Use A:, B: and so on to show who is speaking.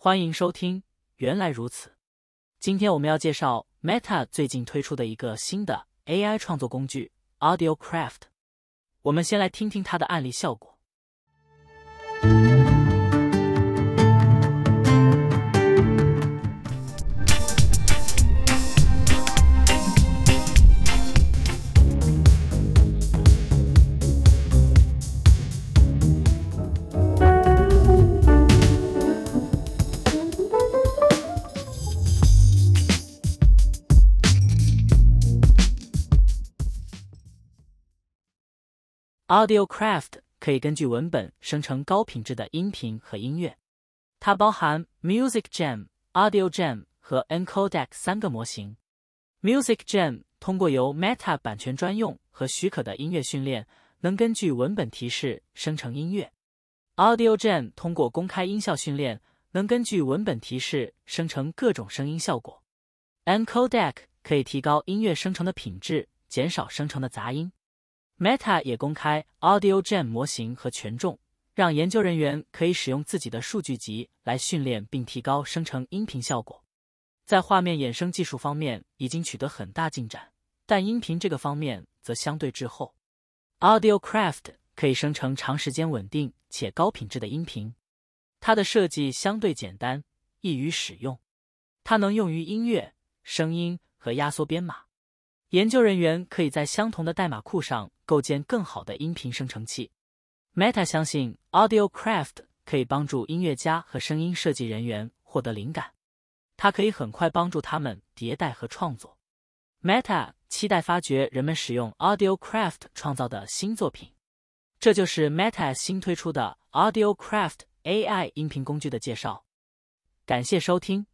A: 欢迎收听。原来如此，今天我们要介绍 Meta 最近推出的一个新的 AI 创作工具 Audio Craft。我们先来听听它的案例效果。AudioCraft 可以根据文本生成高品质的音频和音乐。它包含 Music Jam、Audio Jam 和 Encodec 三个模型。Music Jam 通过由 Meta 版权专用和许可的音乐训练，能根据文本提示生成音乐。Audio Jam 通过公开音效训练，能根据文本提示生成各种声音效果。Encodec 可以提高音乐生成的品质，减少生成的杂音。Meta 也公开 Audio Gem 模型和权重，让研究人员可以使用自己的数据集来训练并提高生成音频效果。在画面衍生技术方面已经取得很大进展，但音频这个方面则相对滞后。Audio Craft 可以生成长时间稳定且高品质的音频。它的设计相对简单，易于使用。它能用于音乐、声音和压缩编码。研究人员可以在相同的代码库上构建更好的音频生成器。Meta 相信 Audio Craft 可以帮助音乐家和声音设计人员获得灵感，它可以很快帮助他们迭代和创作。Meta 期待发掘人们使用 Audio Craft 创造的新作品。这就是 Meta 新推出的 Audio Craft AI 音频工具的介绍。感谢收听。